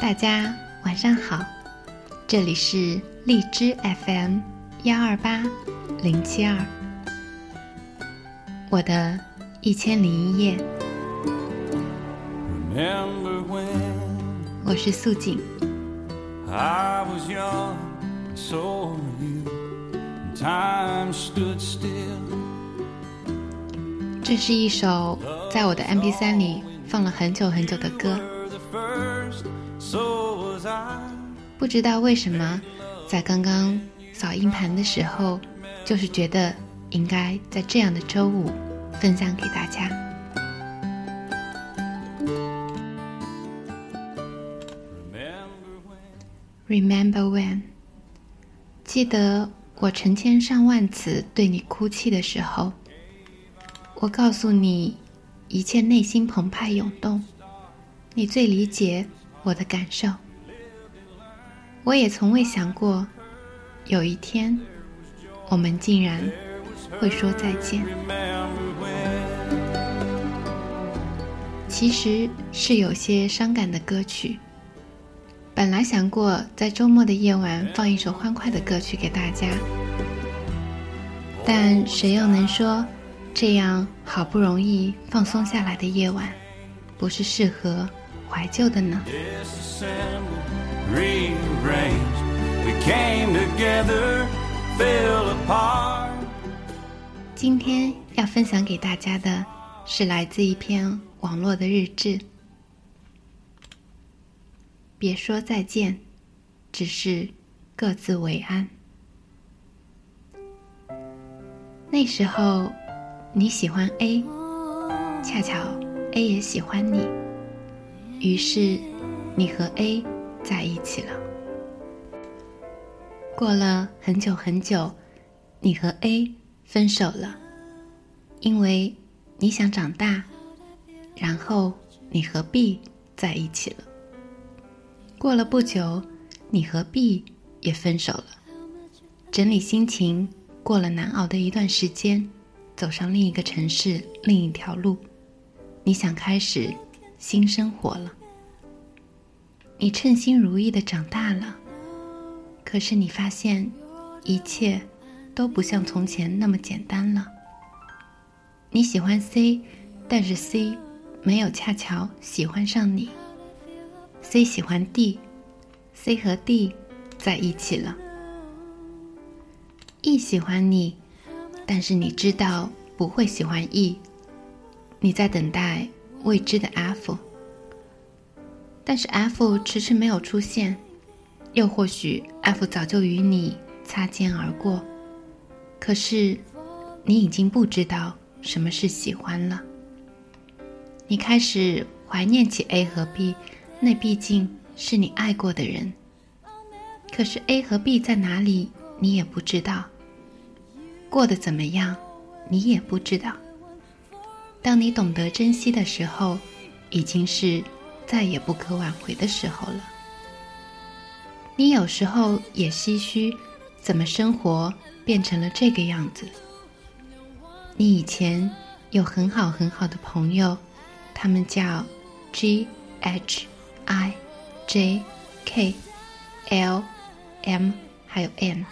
大家晚上好，这里是荔枝 FM 幺二八零七二，我的一千零一夜，我是素锦。这是一首在我的 MP3 里放了很久很久的歌。不知道为什么，在刚刚扫硬盘的时候，就是觉得应该在这样的周五分享给大家。Remember when？记得我成千上万次对你哭泣的时候，我告诉你一切内心澎湃涌动，你最理解我的感受。我也从未想过，有一天，我们竟然会说再见。其实是有些伤感的歌曲。本来想过在周末的夜晚放一首欢快的歌曲给大家，但谁又能说，这样好不容易放松下来的夜晚，不是适合怀旧的呢？Green Range，we came together, fell apart。今天要分享给大家的是来自一篇网络的日志。别说再见，只是各自为安。那时候你喜欢 a，恰巧 a 也喜欢你，于是你和 a。在一起了。过了很久很久，你和 A 分手了，因为你想长大。然后你和 B 在一起了。过了不久，你和 B 也分手了，整理心情，过了难熬的一段时间，走上另一个城市，另一条路，你想开始新生活了。你称心如意的长大了，可是你发现，一切都不像从前那么简单了。你喜欢 C，但是 C 没有恰巧喜欢上你。C 喜欢 D，C 和 D 在一起了。E 喜欢你，但是你知道不会喜欢 E，你在等待未知的 F。但是 F 迟迟没有出现，又或许 F 早就与你擦肩而过。可是，你已经不知道什么是喜欢了。你开始怀念起 A 和 B，那毕竟是你爱过的人。可是 A 和 B 在哪里，你也不知道。过得怎么样，你也不知道。当你懂得珍惜的时候，已经是。再也不可挽回的时候了。你有时候也唏嘘，怎么生活变成了这个样子？你以前有很好很好的朋友，他们叫 G、H、I、J、K、L、M，还有 N。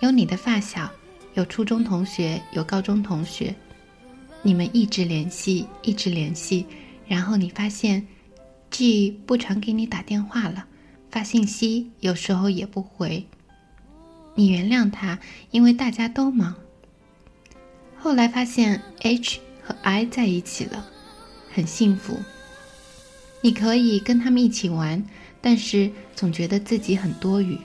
有你的发小，有初中同学，有高中同学，你们一直联系，一直联系，然后你发现。G 不常给你打电话了，发信息有时候也不回。你原谅他，因为大家都忙。后来发现 H 和 I 在一起了，很幸福。你可以跟他们一起玩，但是总觉得自己很多余。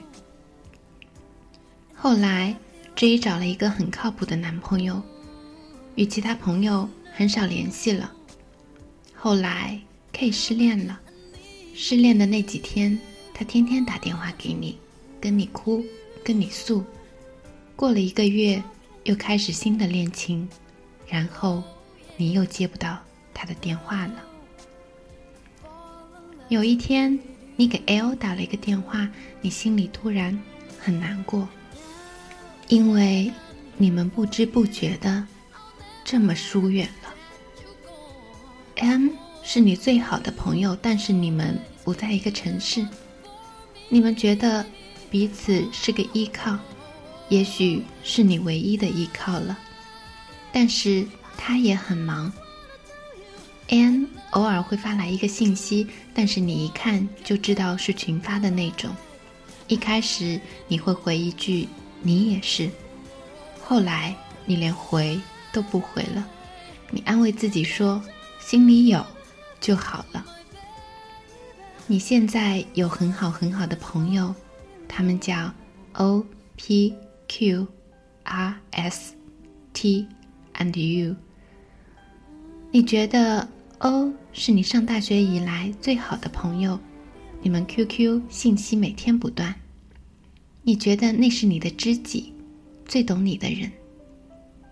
后来 J 找了一个很靠谱的男朋友，与其他朋友很少联系了。后来。K 失恋了，失恋的那几天，他天天打电话给你，跟你哭，跟你诉。过了一个月，又开始新的恋情，然后你又接不到他的电话了。有一天，你给 L 打了一个电话，你心里突然很难过，因为你们不知不觉的这么疏远了。M。是你最好的朋友，但是你们不在一个城市。你们觉得彼此是个依靠，也许是你唯一的依靠了。但是他也很忙。N 偶尔会发来一个信息，但是你一看就知道是群发的那种。一开始你会回一句“你也是”，后来你连回都不回了。你安慰自己说：“心里有就好了。”你现在有很好很好的朋友，他们叫 O P Q R S T and U。你觉得 O 是你上大学以来最好的朋友？你们 QQ 信息每天不断，你觉得那是你的知己，最懂你的人。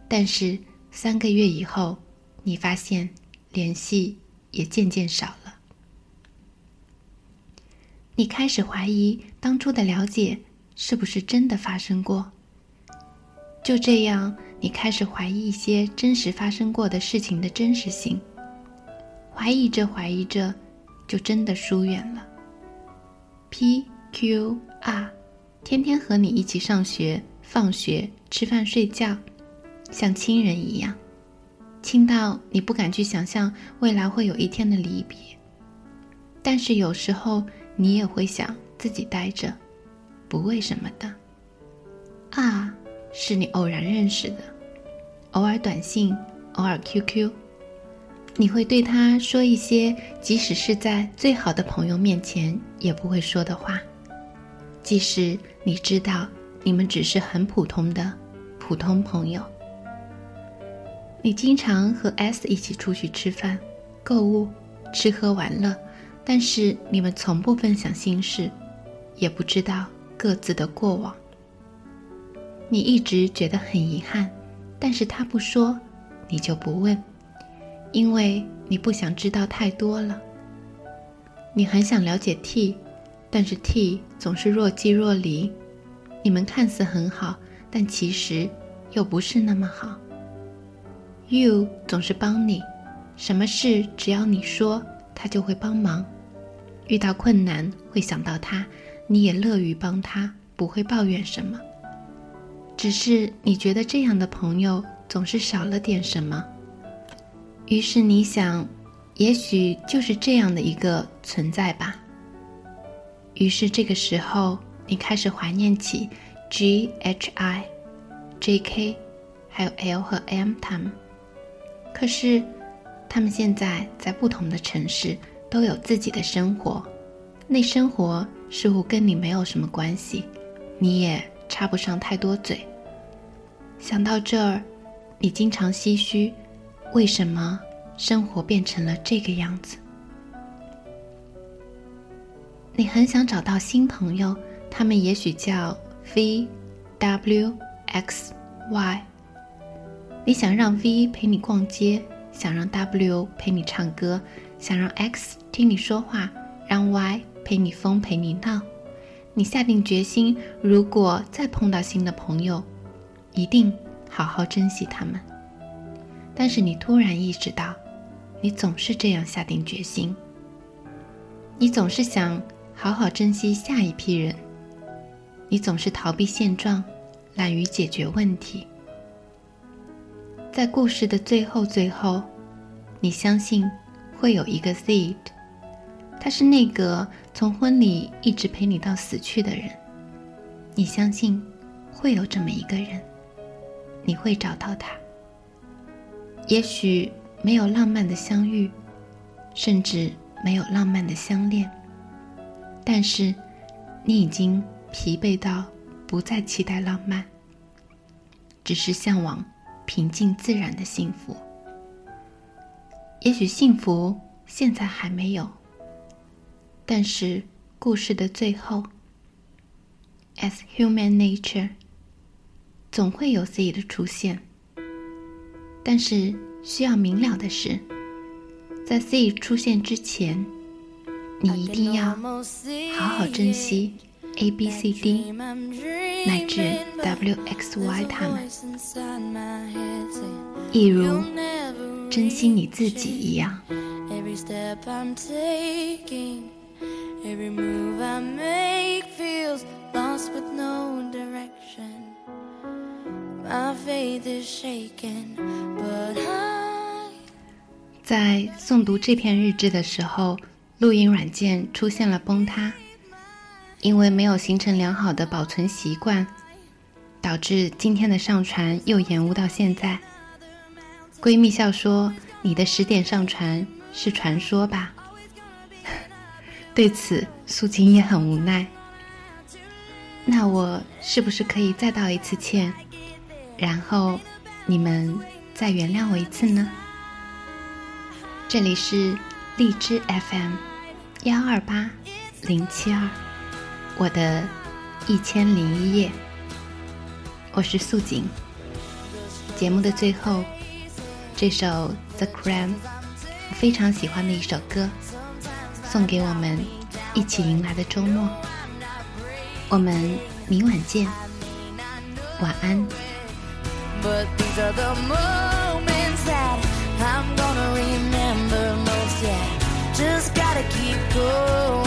但是三个月以后，你发现联系也渐渐少了。你开始怀疑当初的了解是不是真的发生过。就这样，你开始怀疑一些真实发生过的事情的真实性。怀疑着怀疑着，就真的疏远了。P Q R，天天和你一起上学、放学、吃饭、睡觉，像亲人一样，亲到你不敢去想象未来会有一天的离别。但是有时候你也会想自己待着，不为什么的。啊，是你偶然认识的，偶尔短信，偶尔 QQ，你会对他说一些，即使是在最好的朋友面前。也不会说的话，即使你知道你们只是很普通的普通朋友。你经常和 S 一起出去吃饭、购物、吃喝玩乐，但是你们从不分享心事，也不知道各自的过往。你一直觉得很遗憾，但是他不说，你就不问，因为你不想知道太多了。你很想了解 T，但是 T 总是若即若离。你们看似很好，但其实又不是那么好。You 总是帮你，什么事只要你说，他就会帮忙。遇到困难会想到他，你也乐于帮他，不会抱怨什么。只是你觉得这样的朋友总是少了点什么，于是你想。也许就是这样的一个存在吧。于是这个时候，你开始怀念起 G、H、I、J、K，还有 L 和 M 他们。可是，他们现在在不同的城市，都有自己的生活，那生活似乎跟你没有什么关系，你也插不上太多嘴。想到这儿，你经常唏嘘：为什么？生活变成了这个样子，你很想找到新朋友，他们也许叫 V、W、X、Y。你想让 V 陪你逛街，想让 W 陪你唱歌，想让 X 听你说话，让 Y 陪你疯陪你闹。你下定决心，如果再碰到新的朋友，一定好好珍惜他们。但是你突然意识到。你总是这样下定决心。你总是想好好珍惜下一批人。你总是逃避现状，懒于解决问题。在故事的最后，最后，你相信会有一个 Z，他是那个从婚礼一直陪你到死去的人。你相信会有这么一个人，你会找到他。也许。没有浪漫的相遇，甚至没有浪漫的相恋。但是，你已经疲惫到不再期待浪漫，只是向往平静自然的幸福。也许幸福现在还没有，但是故事的最后，as human nature，总会有自己的出现。但是。需要明了的是，在 C 出现之前，你一定要好好珍惜 A、B、C、D 乃至 W、X、Y 他们，一如珍惜你自己一样。Every step I'm taking, every move I make feels lost with no direction. My faith is shaken, but I. 在诵读这篇日志的时候，录音软件出现了崩塌，因为没有形成良好的保存习惯，导致今天的上传又延误到现在。闺蜜笑说：“你的十点上传是传说吧？” 对此，素锦也很无奈。那我是不是可以再道一次歉，然后你们再原谅我一次呢？这里是荔枝 FM 幺二八零七二，我的一千零一夜，我是素锦。节目的最后，这首 The Cram 非常喜欢的一首歌，送给我们一起迎来的周末。我们明晚见，晚安 gonna remember. Just gotta keep go